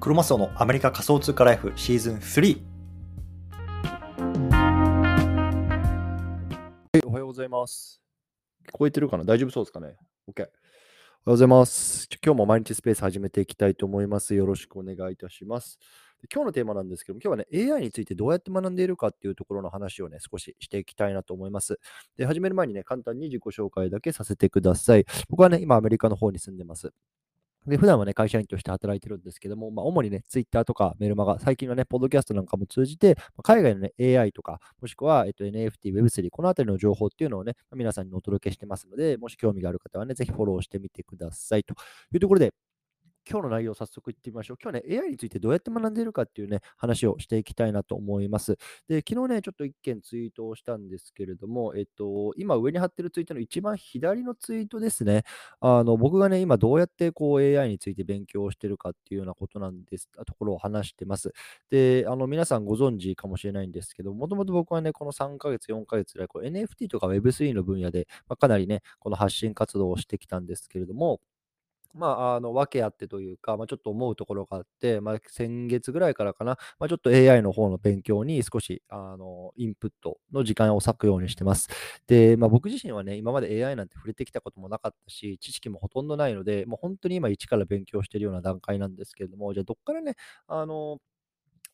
クロマスオのアメリカ仮想通貨ライフシーズン3。はい、おはようございます。聞こえてるかな？大丈夫そうですかね ?OK。おはようございます。今日も毎日スペース始めていきたいと思います。よろしくお願いいたします。で今日のテーマなんですけども、今日はね、AI についてどうやって学んでいるかっていうところの話をね、少ししていきたいなと思います。で、始める前にね、簡単に自己紹介だけさせてください。僕はね、今アメリカの方に住んでます。で、普段はね、会社員として働いてるんですけども、まあ、主にね、Twitter とかメルマガ、最近はね、ポッドキャストなんかも通じて、ま海外のね、AI とか、もしくは、えっと、NFT、Web3、このあたりの情報っていうのをね、皆さんにお届けしてますので、もし興味がある方はね、ぜひフォローしてみてください。というところで、今日の内容を早速いってみましょう。今日はね、AI についてどうやって学んでいるかっていうね、話をしていきたいなと思います。で、昨日ね、ちょっと一件ツイートをしたんですけれども、えっと、今上に貼ってるツイートの一番左のツイートですね。あの、僕がね、今どうやってこう AI について勉強してるかっていうようなことなんです、ところを話してます。で、あの、皆さんご存知かもしれないんですけど、もともと僕はね、この3ヶ月、4ヶ月ぐらい、NFT とか Web3 の分野で、まあ、かなりね、この発信活動をしてきたんですけれども、まあ、あの、訳あってというか、まあ、ちょっと思うところがあって、まあ、先月ぐらいからかな、まあ、ちょっと AI の方の勉強に少し、あの、インプットの時間を割くようにしてます。で、まあ、僕自身はね、今まで AI なんて触れてきたこともなかったし、知識もほとんどないので、もう本当に今一から勉強しているような段階なんですけれども、じゃあどっからね、あの、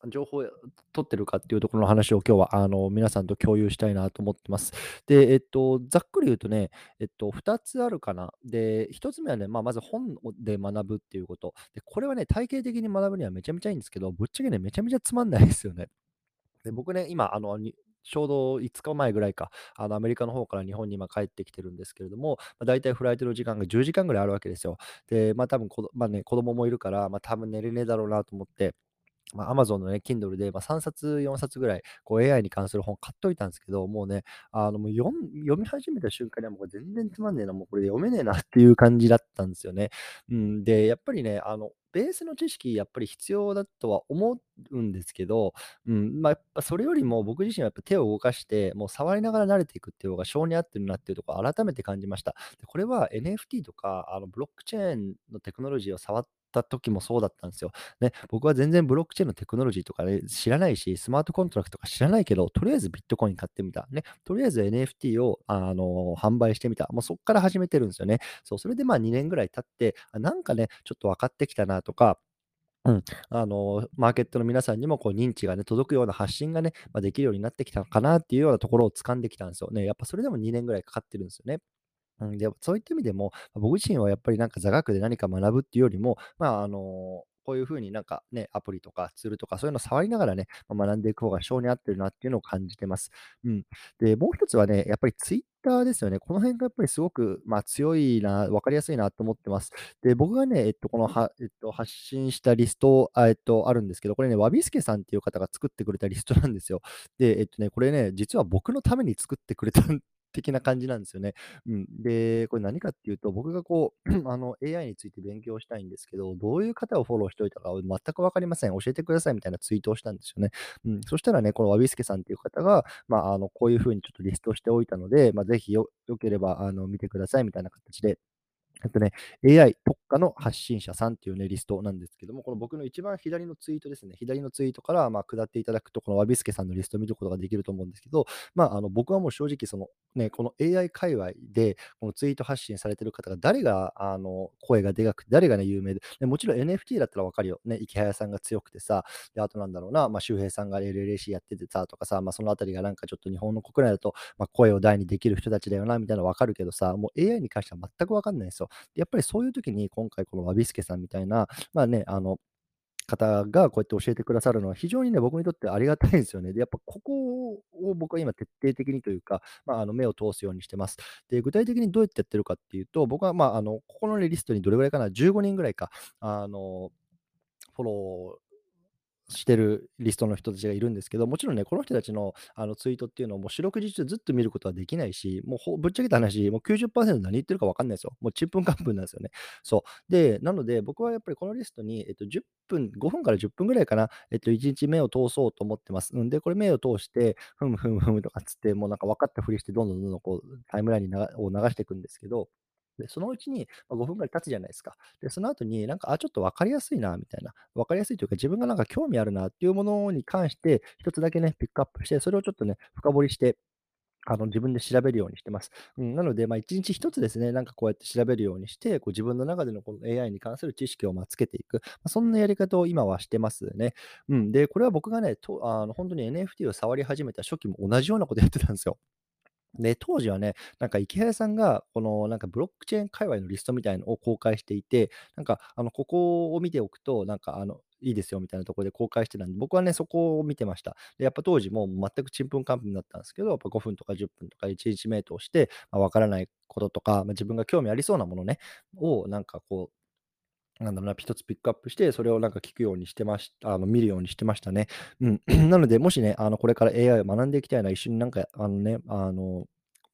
情報を取ってるかっていうところの話を今日はあの皆さんと共有したいなと思ってます。で、えっと、ざっくり言うとね、えっと、2つあるかな。で、1つ目はね、まあ、まず本で学ぶっていうこと。で、これはね、体系的に学ぶにはめちゃめちゃいいんですけど、ぶっちゃけね、めちゃめちゃつまんないですよね。で、僕ね、今、あの、ちょうど5日前ぐらいか、あのアメリカの方から日本に今帰ってきてるんですけれども、まあ、大体フライトの時間が10時間ぐらいあるわけですよ。で、まあ多分こど、まあね、子供もいるから、まあ多分寝れねえだろうなと思って、まあ、Amazon のね、Kindle で、まあ、3冊、4冊ぐらい、こう AI に関する本買っといたんですけど、もうね、あのもう読み始めた瞬間にはもう全然つまんねえな、もうこれで読めねえなっていう感じだったんですよね。うん、で、やっぱりね、あの、ベースの知識、やっぱり必要だとは思うんですけど、うん、まあ、やっぱそれよりも僕自身はやっぱ手を動かして、もう性りながら慣れていくっていう方が性に合ってるなっていうところを改めて感じました。でこれは NFT とか、あのブロックチェーンのテクノロジーを触った時もそうだったんですよ。ね、僕は全然ブロックチェーンのテクノロジーとか、ね、知らないし、スマートコントラクトとか知らないけど、とりあえずビットコイン買ってみた。ね、とりあえず NFT を、あの販売してみた。もうそこから始めてるんですよね。そう、それでまあ2年ぐらい経って、なんかね、ちょっと分かってきたなとか、うん、あのマーケットの皆さんにもこう認知がね、届くような発信がね、まあ、できるようになってきたのかなっていうようなところを掴んできたんですよね。やっぱそれでも2年ぐらいかかってるんですよね。うん、でそういった意味でも、僕自身はやっぱりなんか座学で何か学ぶっていうよりも、まあ、あのこういうふうになんかね、アプリとかツールとかそういうのを触りながらね、まあ学んでいく方が性に合ってるなっていうのを感じてます。うん。で、もう一つはね、やっぱりツイッターですよね。この辺がやっぱりすごく、まあ、強いな、わかりやすいなと思ってます。で、僕がね、えっと、このは、えっと、発信したリスト、あえっと、あるんですけど、これね、わびすけさんっていう方が作ってくれたリストなんですよ。で、えっとね、これね、実は僕のために作ってくれた的な感じなんですよね。うん。で、これ何かっていうと、僕がこう、あの、AI について勉強したいんですけど、どういう方をフォローしておいたか全くわかりません。教えてくださいみたいなツイートをしたんですよね。うん。そしたらね、このわびすけさんっていう方が、まあ、あの、こういうふうにちょっとリストしておいたので、まあ、ぜひよ、よければ、あの、見てくださいみたいな形で、えっとね、AI 特化の発信者さんっていうね、リストなんですけども、この僕の一番左のツイートですね、左のツイートから、まあ、下っていただくと、このわびすけさんのリストを見ることができると思うんですけど、まあ、あの、僕はもう正直、その、ね、この AI 界隈で、このツイート発信されてる方が、誰が、あの、声がでかくて、誰がね、有名で、でもちろん NFT だったらわかるよ。ね、池早さんが強くてさ、で、あとなんだろうな、まあ、周平さんが LLAC やっててさ、とかさ、まあ、そのあたりがなんかちょっと日本の国内だと、まあ、声を大にできる人たちだよな、みたいなのわかるけどさ、もう AI に関しては全くわかんないんですよ。やっぱりそういう時に今回この侘助さんみたいな、まあね、あの、方がこうやって教えてくださるのは非常にね、僕にとってありがたいんですよね。で、やっぱここを僕は今徹底的にというか、まあ、あの目を通すようにしてます。で、具体的にどうやってやってるかっていうと、僕はまあ、あの、ここのリストにどれぐらいかな、15人ぐらいか、あの、フォロー、してるリストの人たちがいるんですけど、もちろんね、この人たちのあのツイートっていうのをもう四六時中ずっと見ることはできないし、もうほぶっちゃけた話、もう90%何言ってるか分かんないですよ。もうちんぷんかんぷんなんですよね。そう。で、なので僕はやっぱりこのリストに、えっと、10分、5分から10分ぐらいかな、えっと、1日目を通そうと思ってます。んで、これ目を通して、ふむふむふむとかつって、もうなんか分かったふりして、どんどんどんどんこうタイムラインを流していくんですけど、で、そのうちにま5分ぐらい経つじゃないですか。で、その後になんか、あ、ちょっと分かりやすいなみたいな、分かりやすいというか、自分がなんか興味あるなっていうものに関して、一つだけね、ピックアップして、それをちょっとね、深掘りしてあの、自分で調べるようにしてます。うん、なので、まあ、1日1つですね、なんかこうやって調べるようにして、こう自分の中でのこの AI に関する知識をまつけていく、まあ、そんなやり方を今はしてますね。うん、で、これは僕がね、とあの本当に NFT を触り始めた初期も同じようなことやってたんですよ。で、当時はね、なんか池谷さんが、このなんかブロックチェーン界隈のリストみたいのを公開していて、なんか、あの、ここを見ておくと、なんか、あの、いいですよみたいなところで公開してたんで、僕はね、そこを見てました。で、やっぱ当時も全くちんぷんかんぷんだったんですけど、やっぱ5分とか10分とか1日目通して、まあ、わからないこととか、まあ、自分が興味ありそうなものね、をなんかこう、なんだろうな、一つピックアップして、それをなんか聞くようにしてました、あの見るようにしてましたね。うん。なので、もしね、あのこれから AI を学んでいきたいな、一緒になんか、あのね、あの、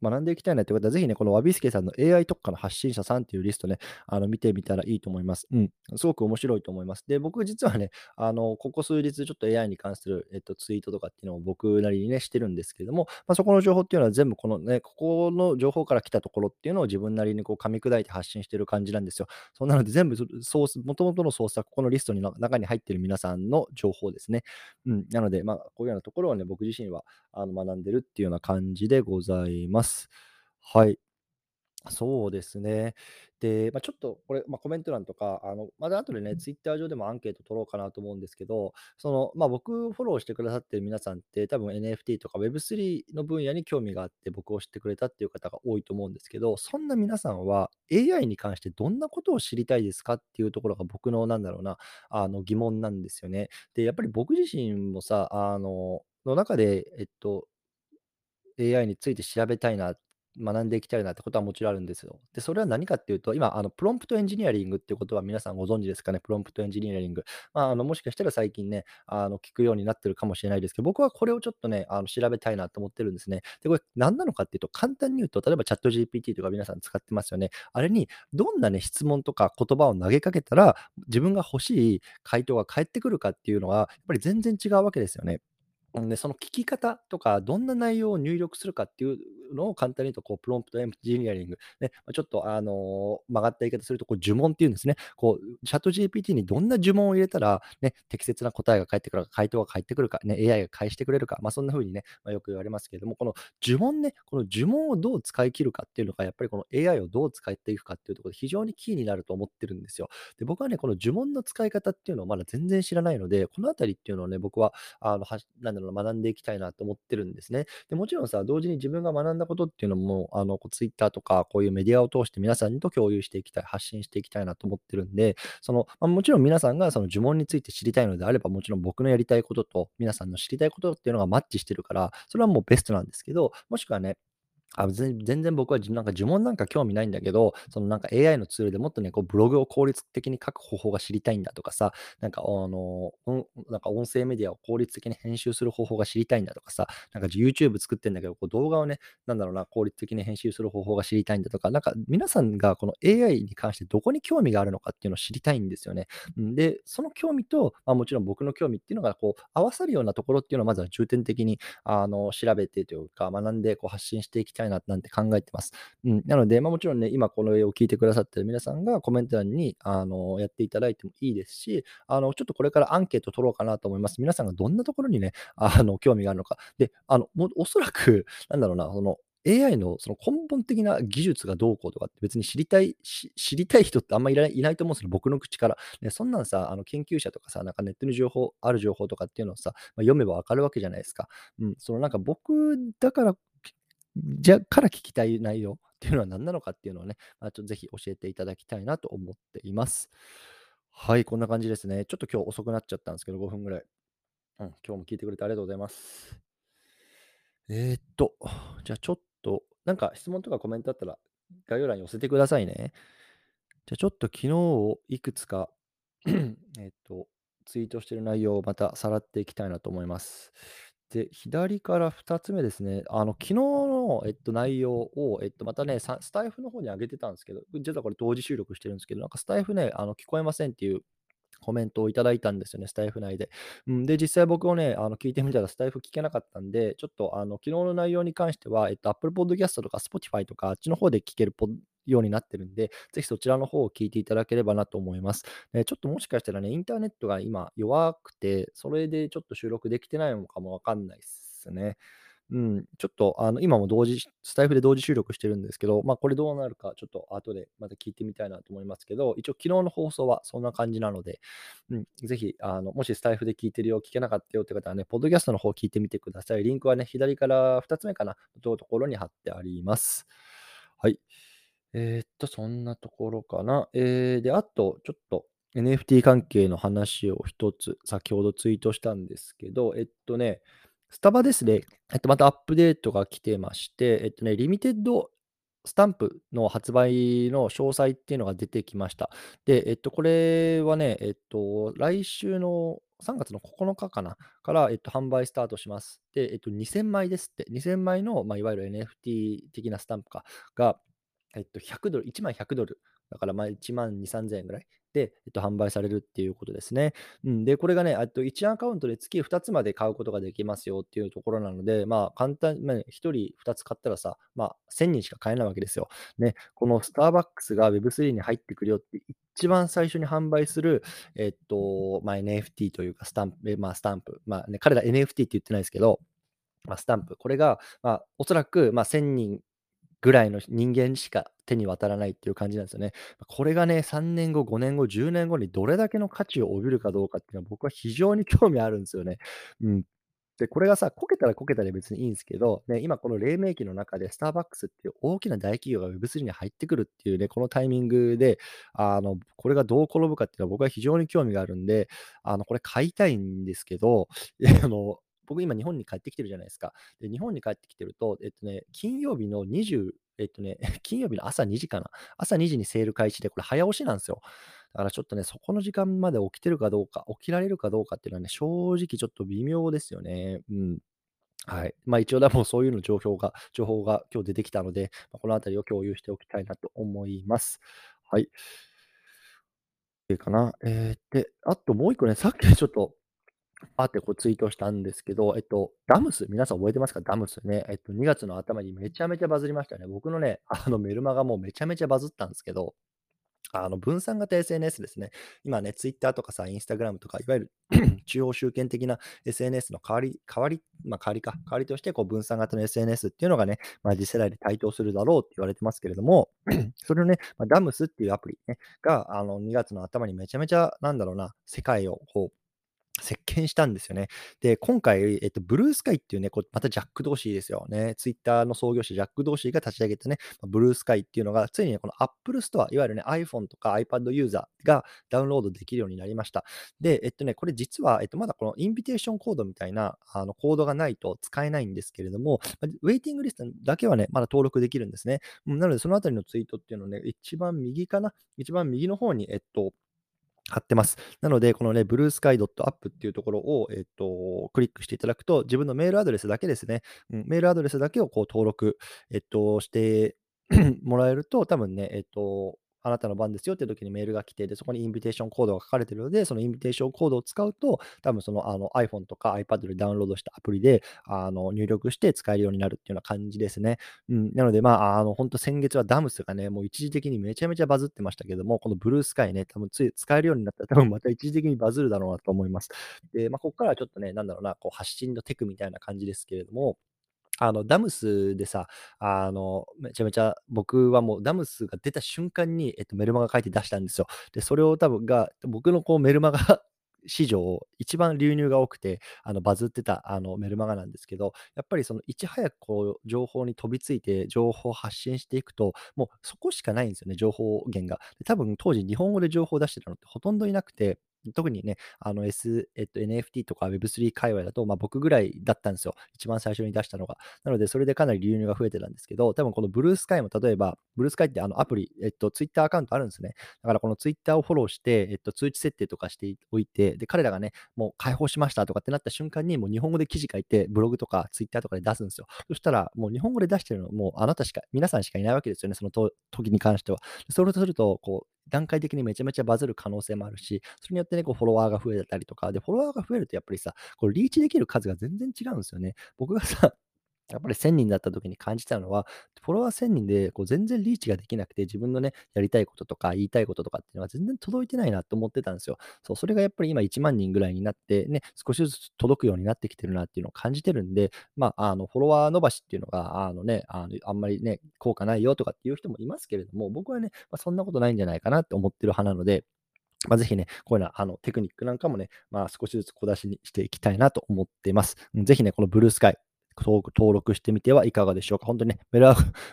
学んでいきたいなという方は、ぜひね、このワビスケさんの AI 特化の発信者さんっていうリストね、あの見てみたらいいと思います。うん。すごく面白いと思います。で、僕実はね、あの、ここ数日ちょっと AI に関する、えっと、ツイートとかっていうのを僕なりにね、してるんですけれども、まあ、そこの情報っていうのは全部このね、ここの情報から来たところっていうのを自分なりにこう噛み砕いて発信してる感じなんですよ。そんなので全部ソース、もともとのソースはここのリストの中に入ってる皆さんの情報ですね。うん。なので、まあ、こういうようなところをね、僕自身はあの学んでるっていうような感じでございます。はい。そうですね。で、まあ、ちょっとこれ、まあ、コメント欄とか、あの、まだ後でね、ツイッター上でもアンケート取ろうかなと思うんですけど、その、まあ、僕をフォローしてくださってる皆さんって、多分 NFT とか Web3 の分野に興味があって僕を知ってくれたっていう方が多いと思うんですけど、そんな皆さんは AI に関してどんなことを知りたいですかっていうところが僕のなんだろうな、あの疑問なんですよね。で、やっぱり僕自身もさ、あの、の中で、えっと、AI について調べたいな、学んでいきたいなってことはもちろんあるんですよ。で、それは何かっていうと、今、あの、プロンプトエンジニアリングっていうことは皆さんご存知ですかね、プロンプトエンジニアリング。まあ、あの、もしかしたら最近ね、あの、聞くようになってるかもしれないですけど、僕はこれをちょっとね、あの、調べたいなと思ってるんですね。で、これ何なのかっていうと、簡単に言うと、例えばチャット GPT とか皆さん使ってますよね。あれに、どんなね、質問とか言葉を投げかけたら、自分が欲しい回答が返ってくるかっていうのは、やっぱり全然違うわけですよね。うんで、その聞き方とか、どんな内容を入力するかっていうのを簡単に言うと、こう、プロンプトエンジニアリング、ね、ちょっと、あの、曲がった言い方すると、こう、呪文っていうんですね。こう、チャット GPT にどんな呪文を入れたら、ね、適切な答えが返ってくるか、回答が返ってくるか、ね、AI が返してくれるか、ま、そんな風にね、ま、よく言われますけれども、この呪文ね、この呪文をどう使い切るかっていうのが、やっぱりこの AI をどう使っていくかっていうところで非常にキーになると思ってるんですよ。で、僕はね、この呪文の使い方っていうのをまだ全然知らないので、このあたりっていうのをね、僕は、あの、はなんだろうな、学んでいきたいなと思ってるんですね。で、もちろんさ、同時に自分が学んだことっていうのも、あの、こう Twitter とか、こういうメディアを通して皆さんと共有していきたい、発信していきたいなと思ってるんで、その、まあ、もちろん皆さんがその呪文について知りたいのであれば、もちろん僕のやりたいことと皆さんの知りたいことっていうのがマッチしてるから、それはもうベストなんですけど、もしくはね、あ、全然僕はじなんか呪文なんか興味ないんだけど、そのなんか AI のツールでもっとね、こうブログを効率的に書く方法が知りたいんだとかさ、なんかあの、おなんか音声メディアを効率的に編集する方法が知りたいんだとかさ、なんか YouTube 作ってんだけど、こう動画をね、なんだろうな、効率的に編集する方法が知りたいんだとか、なんか皆さんがこの AI に関してどこに興味があるのかっていうのを知りたいんですよね。で、その興味と、まあ、もちろん僕の興味っていうのがこう合わさるようなところっていうのをまずは重点的にあの調べてというか、学んでこう発信していきたいたいななんて考えてます。うん、なので、まあ、もちろんね、今この絵を聞いてくださってる皆さんがコメント欄にあのやっていただいてもいいですし、あのちょっとこれからアンケート取ろうかなと思います。皆さんがどんなところにね、あの興味があるのか。で、あのもおそらく、なんだろうな、その AI のその根本的な技術がどうこうとかって別に知りたい、知りたい人ってあんまりいないいないと思うんですよ、僕の口から。ね、そんなんさ、あの研究者とかさ、なんかネットに情報、ある情報とかっていうのをさ、まあ、読めばわかるわけじゃないですか。うん、そのなんか僕だからじゃから聞きたい内容っていうのは何なのかっていうのをね、まあ、ちょっとぜひ教えていただきたいなと思っています。はい、こんな感じですね。ちょっと今日遅くなっちゃったんですけど、5分ぐらい。うん、今日も聞いてくれてありがとうございます。えー、っと、じゃあちょっと、なんか質問とかコメントあったら概要欄に寄せてくださいね。じゃあちょっと昨日をいくつか えっと、ツイートしてる内容をまたさらっていきたいなと思います。で、左から2つ目ですね。あの、昨日の、えっと、内容を、えっと、またね、スタイフの方に上げてたんですけど、実はこれ同時収録してるんですけど、なんかスタイフね、あの聞こえませんっていうコメントをいただいたんですよね、スタイフ内で。うん、で、実際僕をね、あの聞いてみたらスタイフ聞けなかったんで、ちょっとあの昨日の内容に関しては、えっと、Apple Podcast とか Spotify とか、あっちの方で聞けるポッようになってるんで、ぜひそちらの方を聞いていただければなと思います。ちょっともしかしたらね、インターネットが今弱くて、それでちょっと収録できてないのかもわかんないですね。うん、ちょっと、あの、今も同時、スタイフで同時収録してるんですけど、まあ、これどうなるか、ちょっと後でまた聞いてみたいなと思いますけど、一応昨日の放送はそんな感じなので、うん、ぜひ、あの、もしスタイフで聞いてるよ、聞けなかったよって方はね、ポッドキャストの方聞いてみてください。リンクはね、左から2つ目かな、のところに貼ってあります。はい。えーっと、そんなところかな。えー、で、あと、ちょっと NFT 関係の話を一つ、先ほどツイートしたんですけど、えっとね、スタバですね、えっと、またアップデートが来てまして、えっとね、リミテッドスタンプの発売の詳細っていうのが出てきました。で、えっと、これはね、えっと、来週の3月の9日かなから、えっと、販売スタートします。で、えっと、2000枚ですって。2000枚の、まあ、いわゆる NFT 的なスタンプかが、えっと、100ドル、1枚100ドル。だから、まあ、1万2、3000円ぐらいで、えっと、販売されるっていうことですね。うん、で、これがね、あと1アカウントで月2つまで買うことができますよっていうところなので、まあ、簡単、まあ、1人2つ買ったらさ、まあ、1000人しか買えないわけですよ。ね、このスターバックスが Web3 に入ってくるよって一番最初に販売する、えっと、まあ、NFT というか、スタンプ、まあ、スタンプ。まあね、彼ら NFT って言ってないですけど、まあ、スタンプ。これが、まあ、おそらく、まあ、1000人ぐらいの人間しか手に渡らないっていう感じなんですよね。これがね、3年後、5年後、10年後にどれだけの価値を帯びるかどうかっていうのは僕は非常に興味あるんですよね。うん。で、これがさ、こけたらこけたで別にいいんですけど、ね、今この黎明期の中でスターバックスっていう大きな大企業が Web3 に入ってくるっていうね、このタイミングで、あの、これがどう転ぶかっていうのは僕は非常に興味があるんで、あの、これ買いたいんですけど、あの、僕今日本に帰ってきてるじゃないですか。で、日本に帰ってきてると、えっとね、金曜日の20、えっとね、金曜日の朝2時かな。朝2時にセール開始で、これ早押しなんですよ。だからちょっとね、そこの時間まで起きてるかどうか、起きられるかどうかっていうのはね、正直ちょっと微妙ですよね。うん。はい。まあ一応でもそういうの情報が、情報が今日出てきたので、ま、このあたりを共有しておきたいなと思います。はい。かな。えー、で、あともう一個ね、さっきちょっとあってこうツイートしたんですけど、えっと、ダムス、皆さん覚えてますか？ダムスね。えっと、2月の頭にめちゃめちゃバズりましたね。僕のね、あのメルマガもめちゃめちゃバズったんですけど、あの分散型 SNS ですね。今ね、Twitter とかさ、Instagram とか、いわゆる 中央集権的な SNS の代わり、代わり、まあ、代わりか、代わりとしてこう分散型の SNS っていうのがね、まあ、次世代で台頭するだろうって言われてますけれども、それをね、まあ、ダムスっていうアプリ、ね、があの2月の頭にめちゃめちゃ、なんだろうな、世界をこう、席巻したんですよね。で、今回、えっと、ブルースカイっていうね、こうまたジャック・ドーシーですよね。ツイッターの創業者、ジャック・ドーシーが立ち上げたね、ブルースカイっていうのが、ついにね、この Apple Store、いわゆるね、iPhone とか iPad ユーザーがダウンロードできるようになりました。で、えっとね、これ実は、えっと、まだこのインビテーションコードみたいなあのコードがないと使えないんですけれども、ウェイティングリストだけはね、まだ登録できるんですね。なので、そのあたりのツイートっていうのをね、一番右かな？一番右の方に、えっと、貼ってます。なので、このね、bluesky.app っていうところを、えっと、クリックしていただくと、自分のメールアドレスだけですね、うん、メールアドレスだけをこう登録、えっと、して もらえると、多分ね、えっと、あなたの番ですよっていう時にメールが来て、で、そこにインビテーションコードが書かれてるので、そのインビテーションコードを使うと、多分そのあの iPhone とか iPad でダウンロードしたアプリであの入力して使えるようになるっていうような感じですね。うん、なので、まあ、あの、本当先月はダムスがね、もう一時的にめちゃめちゃバズってましたけども、このブルースカイね、多分つい使えるようになったら、多分また一時的にバズるだろうなと思います。で、まあ、ここからはちょっとね、なんだろうな、こう発信のテクみたいな感じですけれども、あの、ダムスでさ、あの、めちゃめちゃ僕はもうダムスが出た瞬間に、えっと、メルマガ書いて出したんですよ。で、それを多分が、僕のこうメルマガ 史上一番流入が多くて、あのバズってたあのメルマガなんですけど、やっぱりそのいち早くこう情報に飛びついて情報を発信していくと、もうそこしかないんですよね、情報源が。多分当時日本語で情報を出してたのってほとんどいなくて、特にね、あの S、えっと、NFT とか Web3 界隈だと、まあ、僕ぐらいだったんですよ。一番最初に出したのが。なので、それでかなり流入が増えてたんですけど、多分このブルースカイも例えば、ブルースカイってあのアプリ、えっと、Twitter アカウントあるんですね。だからこの Twitter をフォローして、えっと、通知設定とかしておいて、で、彼らがね、もう解放しましたとかってなった瞬間に、もう日本語で記事書いて、ブログとか Twitter とかで出すんですよ。そしたら、もう日本語で出してるの、もうあなたしか、皆さんしかいないわけですよね、その時に関しては。それとすると、こう、段階的にめちゃめちゃバズる可能性もあるし、それによってね、こうフォロワーが増えたりとか、で、フォロワーが増えるとやっぱりさ、こうリーチできる数が全然違うんですよね。僕がさ、やっぱり1000人だった時に感じたのは、フォロワー1000人でこう全然リーチができなくて、自分のね、やりたいこととか言いたいこととかっていうのが全然届いてないなと思ってたんですよ。そう、それがやっぱり今1万人ぐらいになって、ね、少しずつ届くようになってきてるなっていうのを感じてるんで、まあ、あの、フォロワー伸ばしっていうのが、あのね、あのあんまりね、効果ないよとかっていう人もいますけれども、僕はね、まあ、そんなことないんじゃないかなって思ってる派なので、まあ、ぜひね、こういうようなあのテクニックなんかもね、まあ、少しずつ小出しにしていきたいなと思っています。ぜひね、このブルースカイ、登録してみてはいかがでしょうか。本当にね、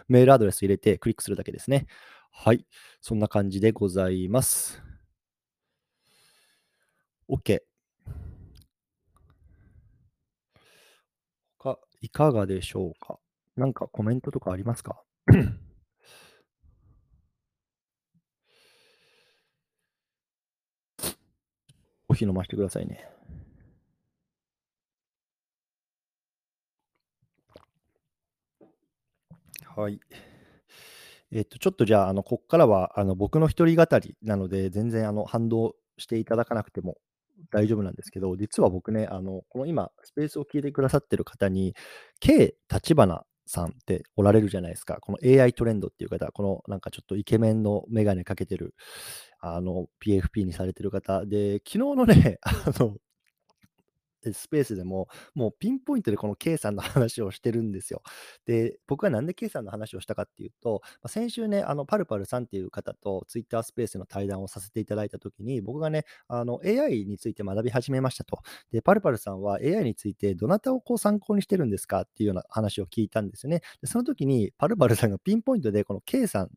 メールアドレス入れてクリックするだけですね。はい。そんな感じでございます。OK。他、いかがでしょうかなんかコメントとかありますか？コーヒー飲ませてくださいね。はい。えっと、ちょっとじゃあ、あの、こっからは、あの、僕の一人語りなので、全然、あの、反動していただかなくても大丈夫なんですけど、実は僕ね、あの、この今、スペースを聞いてくださってる方に、K 立花さんっておられるじゃないですか。この AI トレンドっていう方、このなんかちょっとイケメンのメガネかけてる、あの、PFP にされてる方で、昨日のね、あの、スペースでも、もうピンポイントでこの K さんの 話をしてるんですよ。で、僕はなんで K さんの話をしたかっていうと、先週ね、あのパルパルさんっていう方と Twitter スペースの対談をさせていただいたときに、僕がね、あの AI について学び始めましたと。で、パルパルさんは AI についてどなたをこう参考にしてるんですかっていうような話を聞いたんですよね。でその時にパルパルさんがピンポイントでこの K さん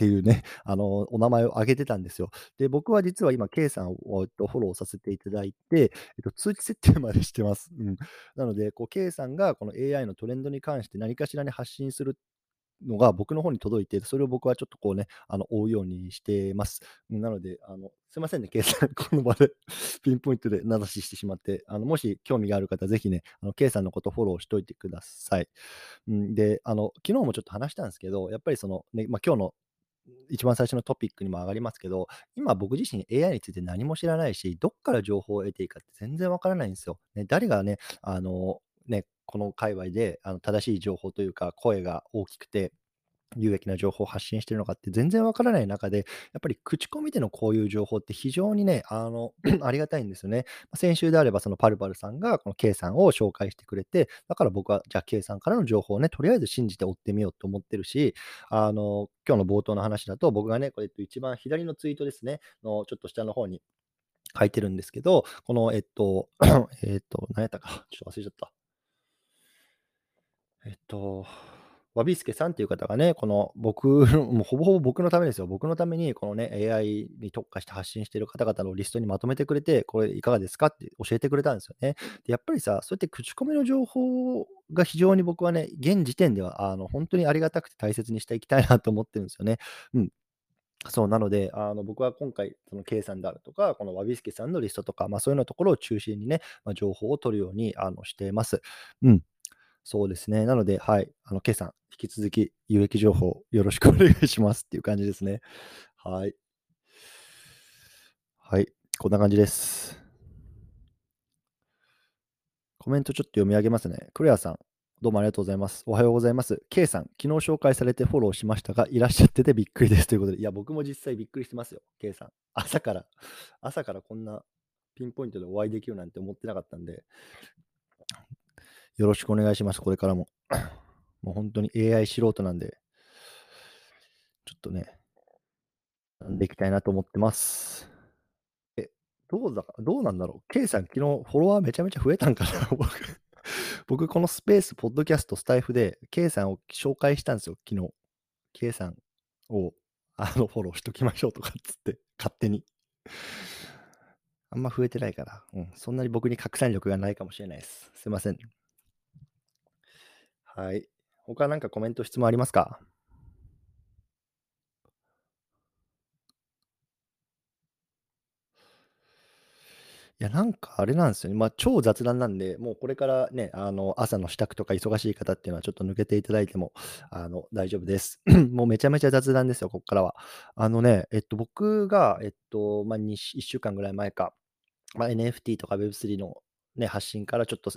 っていうね、あの、お名前を挙げてたんですよ。で、僕は実は今、K さんをフォローさせていただいて、えっと、通知設定までしてます。うん。なので、こう、K さんがこの AI のトレンドに関して何かしらに発信するのが僕の方に届いて、それを僕はちょっとこうね、あの、追うようにしてます。なので、あの、すいませんね、K さん、この場で ピンポイントで名指ししてしまって、あの、もし興味がある方、ぜひね、あの、K さんのことフォローしといてください。ん、で、あの、昨日もちょっと話したんですけど、やっぱりその、ね、まあ、今日の一番最初のトピックにも上がりますけど、今僕自身 AI について何も知らないし、どっから情報を得ていいかって全然わからないんですよ。ね、誰がね、あの、ね、この界隈であの正しい情報というか声が大きくて、有益な情報を発信しているのかって全然わからない中で、やっぱり口コミでのこういう情報って非常にね、あの、ありがたいんですよね。先週であれば、そのパルパルさんがこの K さんを紹介してくれて、だから僕はじゃあ K さんからの情報をね、とりあえず信じて追ってみようと思ってるし、あの、今日の冒頭の話だと、僕がね、これ一番左のツイートですね、のちょっと下の方に書いてるんですけど、この、えっと、えっと、何やったか、ちょっと忘れちゃった。えっと、わびすけさんっていう方がね、この僕、もうほぼほぼ僕のためですよ。僕のために、このね、AI に特化して発信している方々のリストにまとめてくれて、これいかがですかって教えてくれたんですよね。でやっぱりさ、そうやって口コミの情報が非常に僕はね、現時点では、あの、本当にありがたくて大切にしていきたいなと思ってるんですよね。うん。そう、なので、あの、僕は今回、その K さんであるとか、このわびすけさんのリストとか、まあ、そういうようなところを中心にね、まあ、情報を取るように、あの、しています。うん。そうですね。なので、はい。あの、K さん、引き続き有益情報よろしく お願いしますっていう感じですね。はい。はい。こんな感じです。コメントちょっと読み上げますね。クレアさん、どうもありがとうございます。おはようございます。K さん、昨日紹介されてフォローしましたが、いらっしゃっててびっくりですということで、いや、僕も実際びっくりしてますよ。K さん。朝から、朝からこんなピンポイントでお会いできるなんて思ってなかったんで、よろしくお願いします、これからも。もう本当に AI 素人なんで、ちょっとね、できたいなと思ってます。え、どうだどうなんだろう ?K さん、昨日フォロワーめちゃめちゃ増えたんかな？僕、僕、このスペース、ポッドキャスト、スタイフで K さんを紹介したんですよ、昨日。K さんをあのフォローしときましょうとかっつって、勝手に。あんま増えてないから、うん、そんなに僕に拡散力がないかもしれないです。すいません。はい。他なんかコメント、質問ありますか？いや、なんかあれなんですよね。まあ、超雑談なんで、もうこれからね、あの、朝の支度とか忙しい方っていうのはちょっと抜けていただいても、あの、大丈夫です。もうめちゃめちゃ雑談ですよ、ここからは。あのね、えっと、僕が、えっと、まあ、1週間ぐらい前か、まあ、NFT とか Web3 のね、発信からちょっと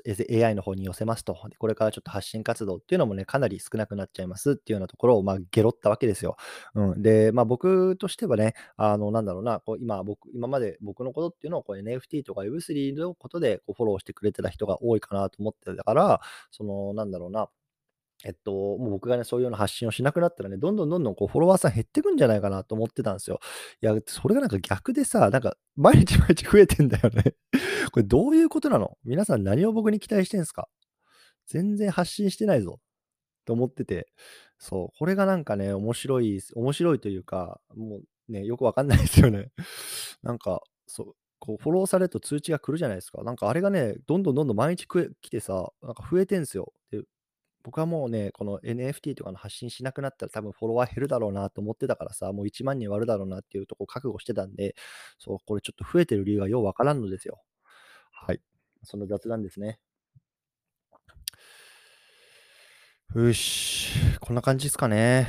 AI の方に寄せますと。これからちょっと発信活動っていうのもね、かなり少なくなっちゃいますっていうようなところを、まあ、ゲロったわけですよ。うん、で、まあ、僕としてはね、あの、なんだろうな、こう今僕、今まで僕のことっていうのをこう NFT とか Web3 のことでこうフォローしてくれてた人が多いかなと思ってたから、その、なんだろうな、えっと、もう僕がね、そういうような発信をしなくなったらね、どんどんどんどんこうフォロワーさん減ってくんじゃないかなと思ってたんですよ。いや、それがなんか逆でさ、なんか毎日毎日増えてんだよね。これどういうことなの？皆さん何を僕に期待してんすか？全然発信してないぞ。と思ってて、そう、これがなんかね、面白い、面白いというか、もうね、よくわかんないですよね。なんか、そう、こうフォローされると通知が来るじゃないですか。なんかあれがね、どんどんどんどん毎日来てさ、なんか増えてんすよ。で僕はもうね、この NFT とかの発信しなくなったら多分フォロワー減るだろうなと思ってたからさ、もう1万人割るだろうなっていうとこ覚悟してたんで、そう、これちょっと増えてる理由がようわからんのですよ。はい。その雑談ですね。よし、こんな感じですかね。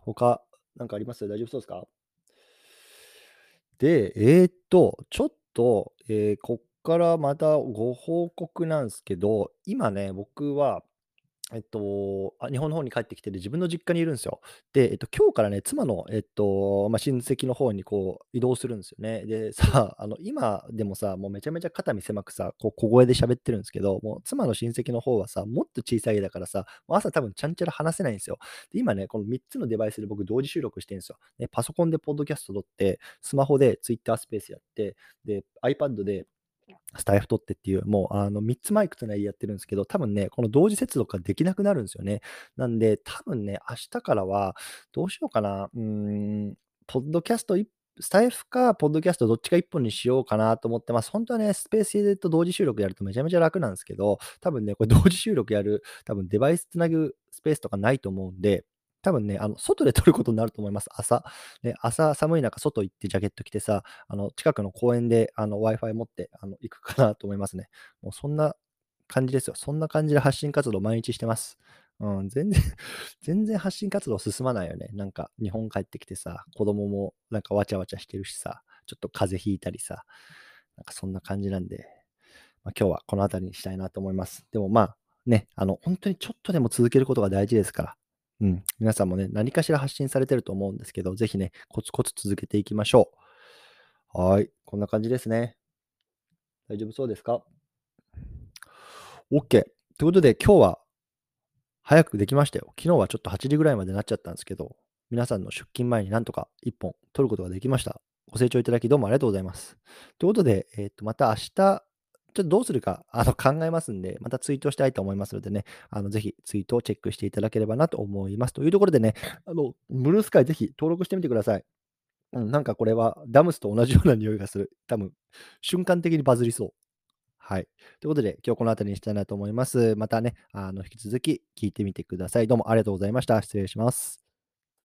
他、なんかあります？大丈夫そうですか？で、えーっと、ちょっと、えーこっからまたご報告なんですけど、今ね、僕は、えっと、あ、日本の方に帰ってきてて、自分の実家にいるんですよ。で、えっと、今日からね、妻の、えっと、まあ、親戚の方にこう移動するんですよね。で、さ、あの、今でもさ、もうめちゃめちゃ肩身狭くさ、こう小声で喋ってるんですけど、もう妻の親戚の方はさ、もっと小さい家だからさ、朝多分ちゃんちゃら話せないんですよ。で、今ね、この3つのデバイスで僕同時収録してるんですよ。ね、パソコンでポッドキャスト撮って、スマホで Twitter スペースやって、で、iPad でスタイフ取ってっていう、もうあの3つマイクつないでやってるんですけど、多分ね、この同時接続ができなくなるんですよね。なんで、多分ね、明日からは、どうしようかな、うーん、ポッドキャスト1スタイフか、ポッドキャストどっちか1本にしようかなと思ってます。本当はね、スペースと同時収録やるとめちゃめちゃ楽なんですけど、多分ね、これ同時収録やる、多分デバイスつなぐスペースとかないと思うんで、多分ね、あの、外で撮ることになると思います。朝。ね、朝寒い中、外行ってジャケット着てさ、あの、近くの公園で、あの、Wi-Fi 持って、あの、行くかなと思いますね。もうそんな感じですよ。そんな感じで発信活動毎日してます。うん、全然 全然発信活動進まないよね。なんか、日本帰ってきてさ、子供もなんかわちゃわちゃしてるしさ、ちょっと風邪ひいたりさ、なんかそんな感じなんで、まあ、今日はこの辺りにしたいなと思います。でもまあ、ね、あの、本当にちょっとでも続けることが大事ですから、うん。皆さんもね、何かしら発信されてると思うんですけど、ぜひね、コツコツ続けていきましょう。はい。こんな感じですね。大丈夫そうですか ?OK。ということで、今日は早くできましたよ。昨日はちょっと8時ぐらいまでなっちゃったんですけど、皆さんの出勤前になんとか1本取ることができました。ご清聴いただきどうもありがとうございます。ということで、えっ、と、また明日ちょっとどうするかあの考えますんで、またツイートしたいと思いますのでね、あのぜひツイートをチェックしていただければなと思います。というところでね、あのブルースカイぜひ登録してみてください。うん、なんかこれはダムスと同じような匂いがする。多分、瞬間的にバズりそう。はい。ということで、今日この辺りにしたいなと思います。またね、あの引き続き聞いてみてください。どうもありがとうございました。失礼します。